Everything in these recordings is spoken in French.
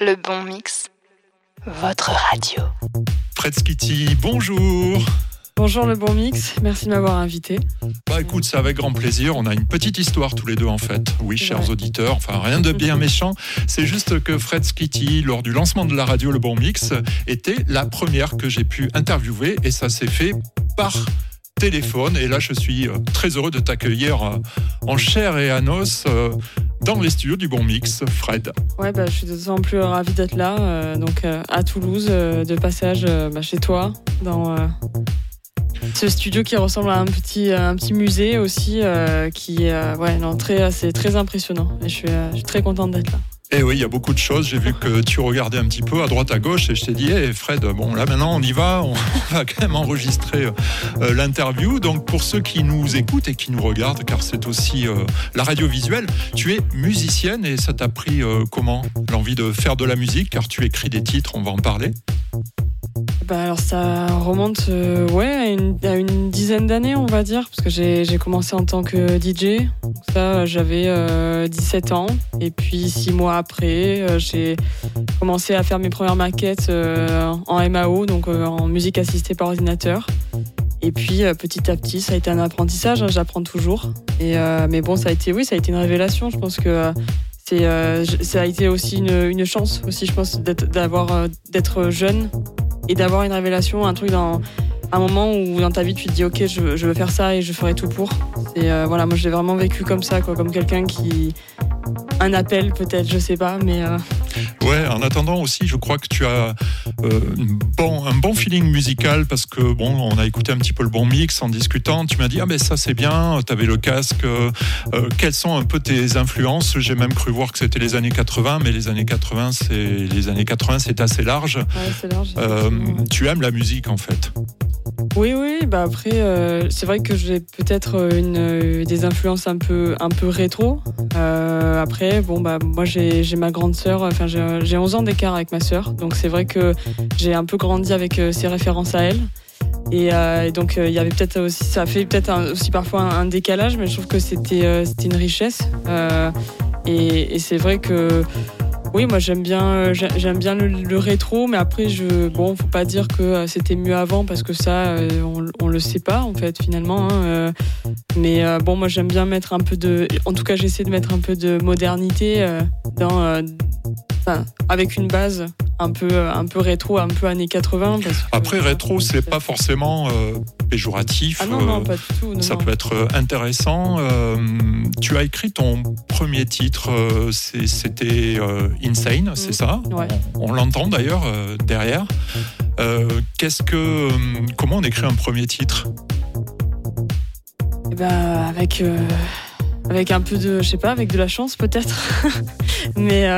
Le bon mix. Votre radio. Fred Skitty, bonjour. Bonjour le bon mix, merci de m'avoir invité. Bah écoute, c'est avec grand plaisir. On a une petite histoire tous les deux en fait. Oui, chers auditeurs, enfin rien de bien méchant. C'est juste que Fred Skitty, lors du lancement de la radio Le Bon Mix, était la première que j'ai pu interviewer et ça s'est fait par téléphone. Et là, je suis euh, très heureux de t'accueillir euh, en chair et à os euh, dans les studios du Bon Mix, Fred. Ouais, bah, je suis d'autant plus ravi d'être là, donc à Toulouse, de passage bah, chez toi, dans ce studio qui ressemble à un petit, un petit musée aussi, qui ouais, très impressionnant. Et je suis, je suis très contente d'être là. Eh oui, il y a beaucoup de choses. J'ai vu que tu regardais un petit peu à droite à gauche et je t'ai dit, hey Fred, bon là maintenant on y va, on va quand même enregistrer euh, l'interview. Donc pour ceux qui nous écoutent et qui nous regardent, car c'est aussi euh, la radio visuelle, tu es musicienne et ça t'a pris euh, comment? L'envie de faire de la musique, car tu écris des titres, on va en parler. Bah alors ça remonte ouais, à une, dizaine d'années on va dire, parce que j'ai commencé en tant que DJ. ça j'avais 17 ans et puis six mois après, euh, j'ai commencé à faire mes premières maquettes euh, en MAO, donc euh, en musique assistée par ordinateur. Et puis petit à petit, ça a été un apprentissage. Hein, j'apprends toujours. Et mais bon, ça a été, oui, ça a été une révélation. Je pense que c'est, ça a été aussi une, chance aussi, je pense, d'avoir, d'être jeune et d'avoir une révélation, un truc dans un moment où dans ta vie tu te dis ok, je, veux faire ça et je ferai tout pour. Et voilà, moi, je l'ai vraiment vécu comme ça, quoi, comme quelqu'un qui un appel peut-être, je sais pas, mais. Euh. Ouais, en attendant aussi, je crois que tu as euh, bon, un bon feeling musical parce que bon, on a écouté un petit peu le bon mix en discutant. Tu m'as dit ah ben ça c'est bien, tu avais le casque. Euh, quelles sont un peu tes influences? J'ai même cru voir que c'était les années 80, mais les années 80 c'est les années 80 c'est assez large. large tu aimes la musique en fait? Oui, oui, bah après, euh, c'est vrai que j'ai peut-être euh, une, euh, des influences un peu, un peu rétro. après, bon, bah, moi j'ai ma grande sœur, enfin j'ai 11 ans d'écart avec ma sœur, donc c'est vrai que j'ai un peu grandi avec ses références à elle. Et, donc il y avait peut-être aussi, ça fait peut-être aussi parfois un, décalage, mais je trouve que c'était une richesse. et c'est vrai que oui, moi j'aime bien, euh, le, rétro, mais après, je, bon, faut pas dire que euh, c'était mieux avant parce que ça, euh, on, on le sait pas en fait finalement. Hein, mais bon, moi j'aime bien mettre un peu de, en tout cas, j'essaie de mettre un peu de modernité dans, avec une base un peu, un peu rétro, un peu années 80. Après, rétro, c'est pas forcément péjoratif. Ah non, non, pas du tout. ça peut être intéressant. tu as écrit ton premier titre, c'était Insane, c'est ça? On, l'entend d'ailleurs euh, derrière. Euh, qu'est-ce que, euh, comment on écrit un premier titre? Eh ben, avec avec un peu de, je sais pas, avec de la chance peut-être. Mais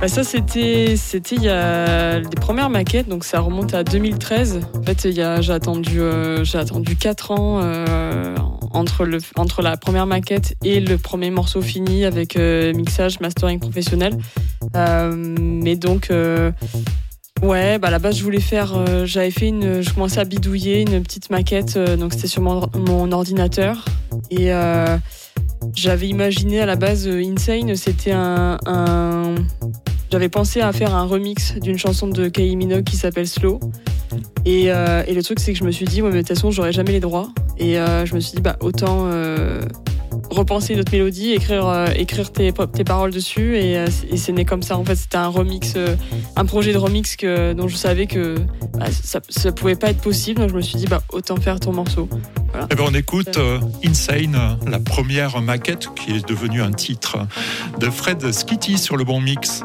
bah, ça c'était il y a les premières maquettes, donc ça remonte à 2013. En fait, j'ai attendu j'ai attendu 4 ans entre, le, entre la première maquette et le premier morceau fini avec euh, mixage, mastering professionnel. Euh, mais donc, euh, ouais, bah à la base, je voulais faire, j'avais fait une, je commençais à bidouiller une petite maquette, donc c'était sur mon, ordinateur. Et j'avais imaginé à la base Insane, c'était un, j'avais pensé à faire un remix d'une chanson de Kylie Minogue qui s'appelle Slow. Et, et, le truc, c'est que je me suis dit, ouais, mais de toute façon, j'aurais jamais les droits. Et euh, je me suis dit, bah, autant euh, repenser une autre mélodie, écrire, euh, écrire tes, tes, paroles dessus. Et, c'est né comme ça. En fait, c'était un remix, un projet de remix que, dont je savais que bah, ça, ne pouvait pas être possible. Donc je me suis dit, bah, autant faire ton morceau. Eh ben on écoute Insane, la première maquette qui est devenue un titre de Fred Skitty sur le bon mix.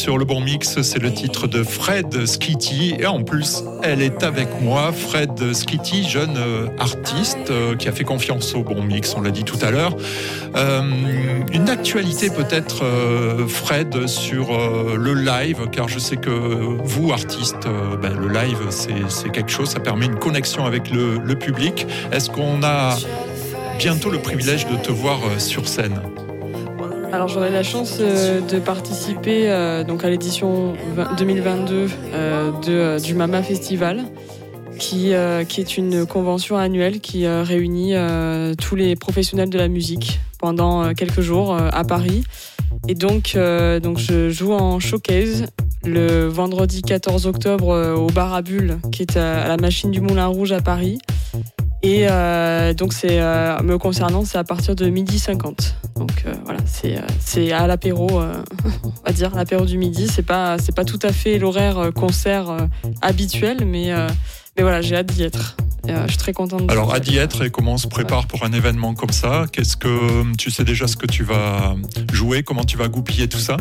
sur le bon mix, c'est le titre de Fred Skitty. Et en plus, elle est avec moi. Fred Skitty, jeune euh, artiste euh, qui a fait confiance au bon mix, on l'a dit tout à l'heure. Euh, une actualité peut-être, Fred, sur le live, car je sais que vous, artistes, ben, le live, c'est quelque chose, ça permet une connexion avec le, le public. Est-ce qu'on a bientôt le privilège de te voir sur scène? Alors j'aurai la chance euh, de participer euh, donc à l'édition 2022 euh, de, du Mama Festival, qui, qui est une convention annuelle qui réunit tous les professionnels de la musique pendant quelques jours à Paris. Et donc, donc je joue en showcase le vendredi 14 octobre au Bar à Bulle, qui est à la machine du Moulin Rouge à Paris. Et euh, donc, c'est euh, me concernant, c'est à partir de midi 50. Donc euh, voilà, c'est c'est à l'apéro, on va dire l'apéro du midi. C'est pas c'est pas tout à fait l'horaire concert habituel, mais mais voilà, j'ai hâte d'y être. je suis très contente. Alors, à d'y être et comment on se prépare pour un événement comme ça Qu'est-ce que tu sais déjà ce que tu vas jouer Comment tu vas goupiller tout ça?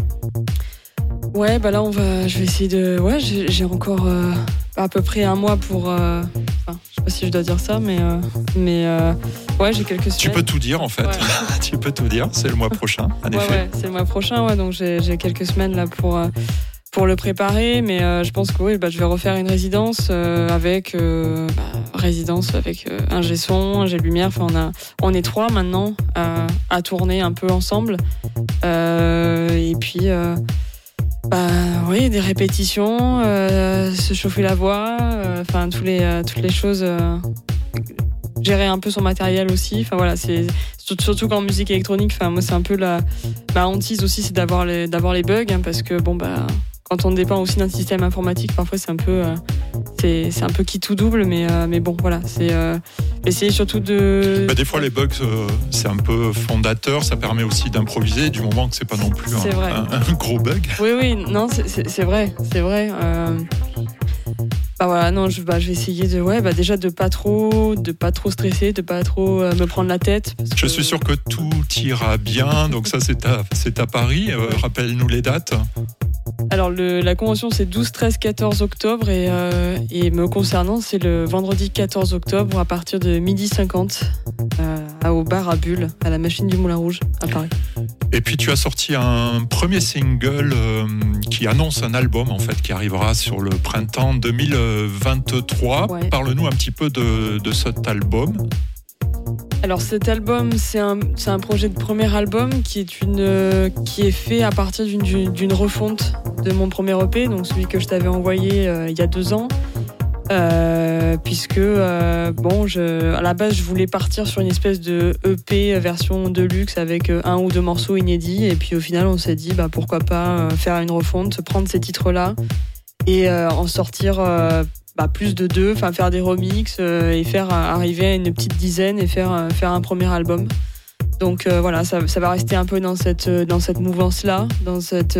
Ouais, bah là, on va, je vais essayer de. Ouais, j'ai encore à peu près un mois pour si je dois dire ça, mais, euh, mais euh, ouais, j'ai quelques semaines. Tu peux tout dire en fait. tu peux tout dire. C'est le mois prochain, en effet. Ouais, c'est le mois prochain, ouais, donc j'ai quelques semaines là pour. Euh, pour le préparer, mais je pense que oui, bah, je vais refaire une résidence avec bah, résidence avec un G son, un G lumière. Enfin, on a, on est trois maintenant à tourner un peu ensemble. et puis bah oui, des répétitions, euh, se chauffer la voix, euh, enfin tous les euh, toutes les choses. gérer un peu son matériel aussi. Enfin voilà, c'est surtout qu'en musique électronique. Enfin moi c'est un peu la ma hantise aussi, c'est d'avoir les d'avoir les bugs hein, parce que bon bah quand on dépend aussi d'un système informatique, parfois c'est un peu, euh, c'est, un peu qui tout double, mais, euh, mais bon, voilà, c'est euh, essayer surtout de. Bah, des fois, les bugs, c'est un peu fondateur, ça permet aussi d'improviser, du moment que c'est pas non plus un, gros bug. Oui, oui, non, c'est, vrai, c'est vrai. Bah voilà, non, je, bah, je vais essayer de, ouais, bah déjà de pas trop, de pas trop stresser, de pas trop me prendre la tête. je suis sûr que tout ira bien. Donc ça, c'est à, c'est à Paris. Rappelle-nous les dates. Alors la convention c'est 12, 13, 14 octobre euh, et, me concernant c'est le vendredi 14 octobre à partir de midi 50 euh, au bar à Bulle à la machine du Moulin Rouge à Paris. Et puis tu as sorti un premier single euh, qui annonce un album en fait qui arrivera sur le printemps 2023. Parle-nous un petit peu de cet album. Alors cet album, c'est un, un, projet de premier album qui est, une, qui est fait à partir d'une refonte de mon premier EP, donc celui que je t'avais envoyé euh, il y a deux ans. Euh, puisque euh, bon, à la base, je voulais partir sur une espèce de EP version de luxe avec un ou deux morceaux inédits, et puis au final, on s'est dit bah pourquoi pas faire une refonte, prendre ces titres-là et en sortir plus de deux, enfin faire des remixes euh, et faire arriver à une petite dizaine et faire, euh, faire un premier album. Donc euh, voilà, ça, va rester un peu dans cette, dans cette mouvance-là, dans cette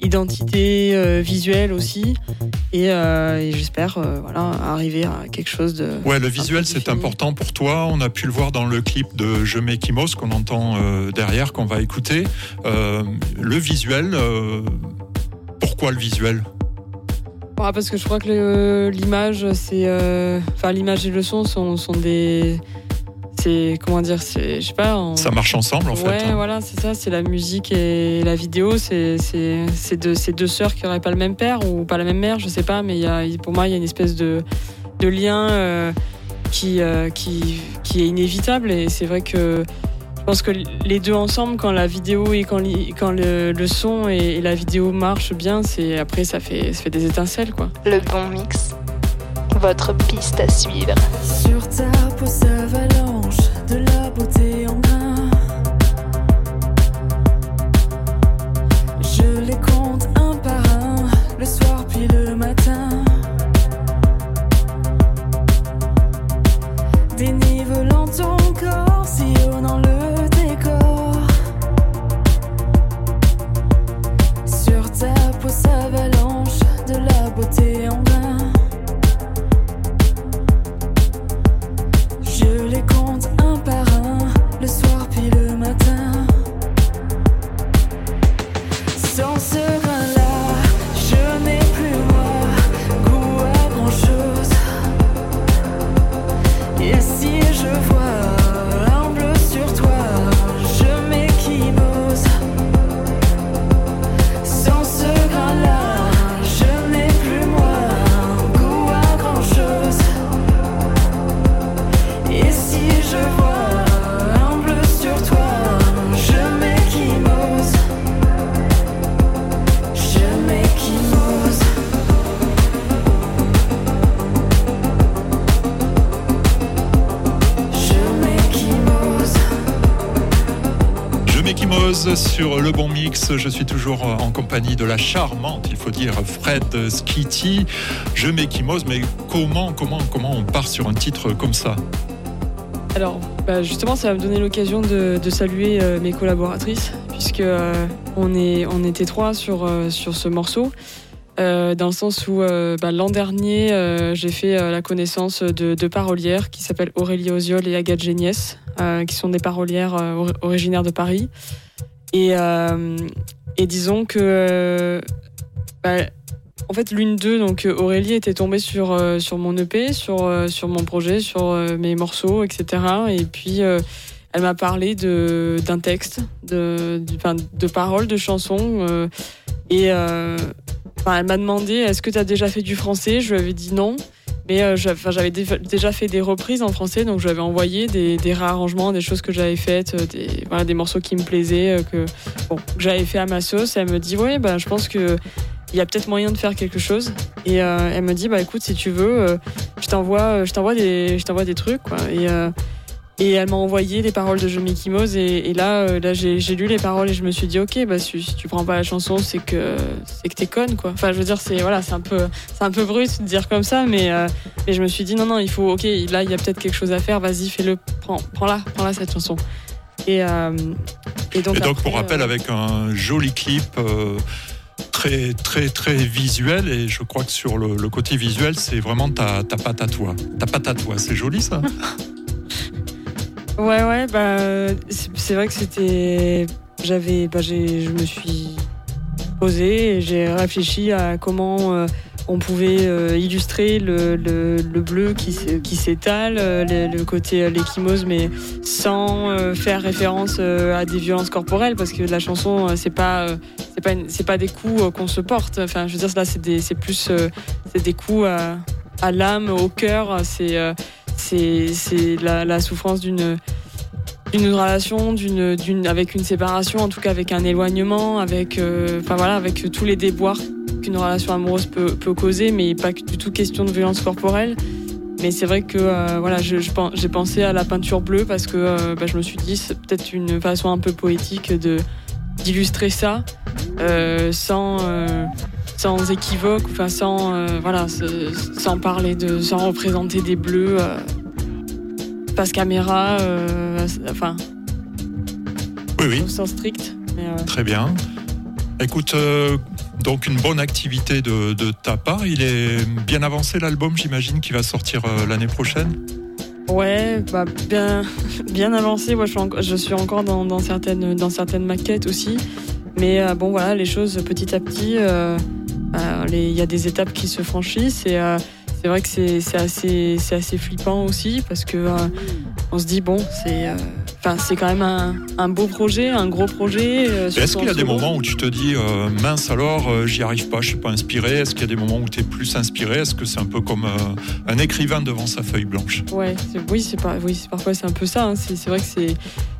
identité visuelle aussi. Et, j'espère voilà, arriver à quelque chose de. Ouais, le visuel c'est important pour toi. On a pu le voir dans le clip de Je mets Kimos qu'on entend derrière, qu'on va écouter. le visuel, pourquoi le visuel? Parce que je crois que l'image, c'est, euh, enfin l'image et le son sont, sont des, c'est comment dire, je sais pas. Ça marche ensemble en fait. Ouais, hein. voilà, c'est ça, c'est la musique et la vidéo, c'est, deux, deux sœurs qui n'auraient pas le même père ou pas la même mère, je sais pas, mais y a, pour moi, il y a une espèce de, de lien euh, qui, euh, qui, qui est inévitable et c'est vrai que je pense que les deux ensemble, quand la vidéo et quand, quand le, son et, la vidéo marchent bien, c'est après ça fait, ça fait des étincelles quoi. Le bon mix, votre piste à suivre. Sur ta peau s'avalanche de la beauté dans ce sur Le Bon Mix. Je suis toujours en compagnie de la charmante, il faut dire, Fred Skitty. Je m'équimose, mais comment, comment, comment on part sur un titre comme ça? Alors, bah, justement, ça va me donner l'occasion de, saluer euh, mes collaboratrices, puisque euh, on, est, on était trois sur, euh, sur ce morceau. Dans le sens où bah, l'an dernier, j'ai fait la connaissance de deux parolières qui s'appellent Aurélie Oziol et Agathe Géniès, qui sont des parolières originaires de Paris. Et, euh, et disons que, euh, bah, en fait, l'une d'eux, donc euh, Aurélie, était tombée sur, sur mon EP, sur, sur mon projet, sur mes morceaux, etc. Et puis, elle m'a parlé d'un texte, de, de, de paroles, de chansons. et elle m'a demandé est-ce que tu as déjà fait du français? Je lui avais dit non. Mais euh, j'avais dé- déjà fait des reprises en français, donc je lui avais envoyé des, des réarrangements, des choses que j'avais faites, euh, des, voilà, des morceaux qui me plaisaient, euh, que, bon, que j'avais fait à ma sauce. Elle me dit ouais, bah, je pense que il y a peut-être moyen de faire quelque chose. Et euh, elle me dit bah écoute, si tu veux, euh, je t'envoie, je t'envoie des, je t'envoie des trucs. Quoi. Et, et elle m'a envoyé les paroles de Je Mikimos et, et là, euh, là j'ai lu les paroles et je me suis dit ok, bah si, si tu prends pas la chanson, c'est que c'est que t'es conne quoi. Enfin, je veux dire, c'est voilà, c'est un peu, c'est un peu brut de dire comme ça, mais euh, mais je me suis dit non non, il faut ok, là il y a peut-être quelque chose à faire. Vas-y, fais-le, prends, prends-la, prends-la cette chanson. Et euh, et donc, Et donc, après, pour rappel, avec un joli clip. Très, très, très visuel, et je crois que sur le, le côté visuel, c'est vraiment ta, ta patte à toi. Ta patte à toi, c'est joli ça Ouais, ouais, bah, c'est vrai que c'était. J'avais. Bah, je me suis posée et j'ai réfléchi à comment euh, on pouvait euh, illustrer le, le, le bleu qui, s'étale, euh, le, côté l'échymose, mais sans faire référence à des violences corporelles, parce que la chanson, c'est pas. c'est pas, pas des coups qu'on se porte. Enfin, je veux dire, là, c'est des- c'est plus c'est des coups à, à l'âme, au cœur. C'est c'est la, la souffrance d'une d'une relation, d'une d'une avec une séparation, en tout cas avec un éloignement, avec euh, enfin voilà, avec tous les déboires qu'une relation amoureuse peut, peut causer, mais pas du tout question de violence corporelle. Mais c'est vrai que euh, voilà, j'ai pensé à la peinture bleue parce que euh, bah, je me suis dit c'est peut-être une façon un peu poétique de d'illustrer ça sans sans équivoque, enfin sans euh, voilà, sans parler de, sans représenter des bleus. euh, face caméra, euh, enfin, Oui, oui, au sens strict. Mais, euh, très bien. Écoute, euh, donc une bonne activité de, de ta part. Il est bien avancé l'album, j'imagine, qui va sortir l'année prochaine? ouais, bah, bien, bien avancé. Moi, je suis, en- je suis encore dans, dans certaines, dans certaines maquettes aussi. Mais euh, bon, voilà, les choses petit à petit, euh, il y a des étapes qui se franchissent et euh, c'est vrai que c'est assez, assez flippant aussi parce que euh, on se dit bon, c'est, euh, c'est quand même un, un beau projet, un gros projet. euh, Est-ce qu'il y a des moments où tu te dis euh, mince alors, euh, j'y arrive pas, je suis pas inspiré? Est-ce qu'il y a des moments où tu es plus inspiré? Est-ce que c'est un peu comme euh, un écrivain devant sa feuille blanche? Ouais, oui, c'est pas, oui, parfois c'est un peu ça. hein. C'est vrai que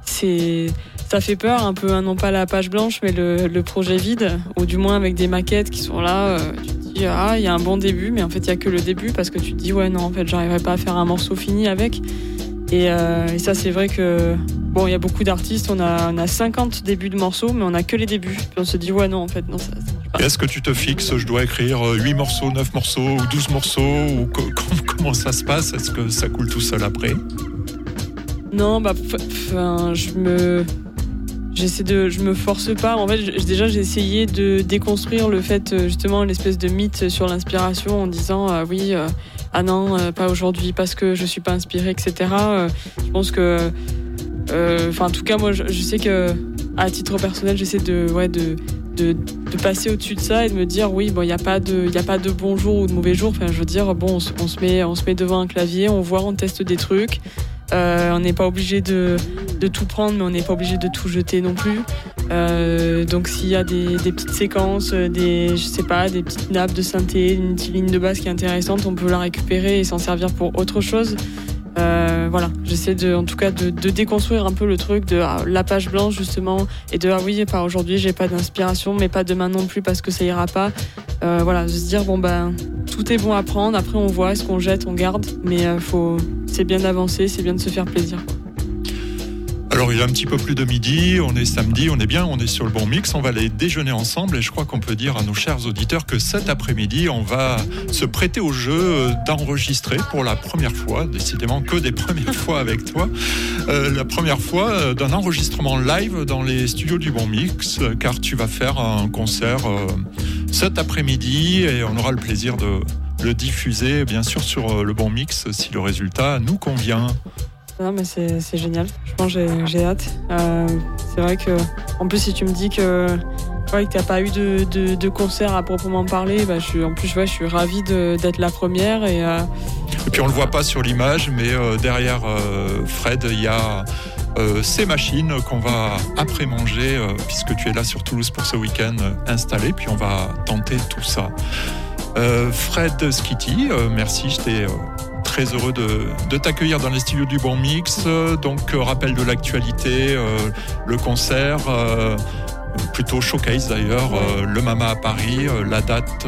c'est, ça fait peur un peu, hein, non pas la page blanche, mais le, le projet vide, ou du moins avec des maquettes qui sont là. euh, tu te dis ah, il y a un bon début, mais en fait il y a que le début parce que tu te dis ouais non, en fait j'arriverai pas à faire un morceau fini avec. Et, euh, et ça c'est vrai que bon, il y a beaucoup d'artistes, on a, on a 50 débuts de morceaux, mais on a que les débuts. Puis on se dit ouais non, en fait non, ça, Est-ce que tu te fixes, je dois écrire 8 morceaux, 9 morceaux ou 12 morceaux ou co- com- Comment ça se passe? Est-ce que ça coule tout seul après? Non, bah, enfin, je me. J'essaie de. Je me force pas. En fait, déjà, j'ai essayé de déconstruire le fait, euh, justement, l'espèce de mythe sur l'inspiration en disant, euh, oui, euh, ah non, euh, pas aujourd'hui parce que je suis pas inspirée, etc. Je pense que. Enfin, en tout cas, moi, je, sais que, à titre personnel, j'essaie de. Ouais, de de, passer au-dessus de ça et de me dire oui bon il n'y a pas de il a pas de bon jour ou de mauvais jour enfin je veux dire bon on, se- met on se met devant un clavier on voit on teste des trucs on n'est pas obligé de, de tout prendre, mais on n'est pas obligé de tout jeter non plus. Euh, donc s'il y a des, petites séquences, euh, des je sais pas, des petites nappes de synthé, une petite ligne de basse qui est intéressante, on peut la récupérer et s'en servir pour autre chose. Euh, voilà, j'essaie de, en tout cas de, déconstruire un peu le truc de ah, la page blanche justement et de ah oui, pas aujourd'hui, j'ai pas d'inspiration, mais pas demain non plus parce que ça ira pas. Euh, voilà, se dire bon ben tout est bon à prendre. Après on voit ce qu'on jette, on garde, mais faut c'est bien d'avancer, c'est bien de se faire plaisir. Alors il est un petit peu plus de midi, on est samedi, on est bien, on est sur le bon mix, on va aller déjeuner ensemble et je crois qu'on peut dire à nos chers auditeurs que cet après-midi, on va se prêter au jeu d'enregistrer pour la première fois, décidément que des premières fois avec toi, euh, la première fois euh, d'un enregistrement live dans les studios du bon mix, car tu vas faire un concert euh, cet après-midi et on aura le plaisir de le diffuser bien sûr sur le bon mix si le résultat nous convient. Non, mais c'est génial. Je pense que j'ai hâte. Euh, c'est vrai que, en plus, si tu me dis que, ouais, que tu n'as pas eu de, concert à proprement parler, bah, je suis, en plus, je suis ravie d'être la première. Et, euh, puis, on le voit pas sur l'image, mais euh, derrière Fred, il y a. ces machines qu'on va après manger, puisque tu es là sur Toulouse pour ce week-end installé, puis on va tenter tout ça. Fred Skitty, merci, je t'ai très heureux de, t'accueillir dans les studios du Bon Mix. Donc, euh, rappel de l'actualité, euh, le concert, euh, plutôt showcase d'ailleurs, le Mama à Paris, la date.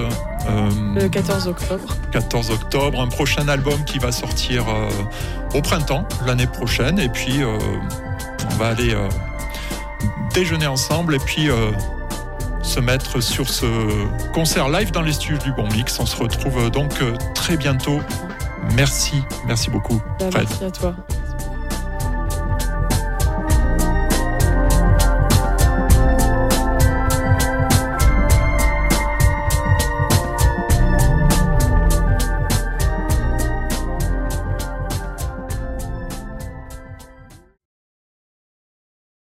le 14 octobre. 14 octobre, un prochain album qui va sortir au printemps l'année prochaine. Et puis, on va aller déjeuner ensemble et puis se mettre sur ce concert live dans les studios du Bon Mix. On se retrouve donc très bientôt Merci, merci beaucoup. Bah, merci à toi.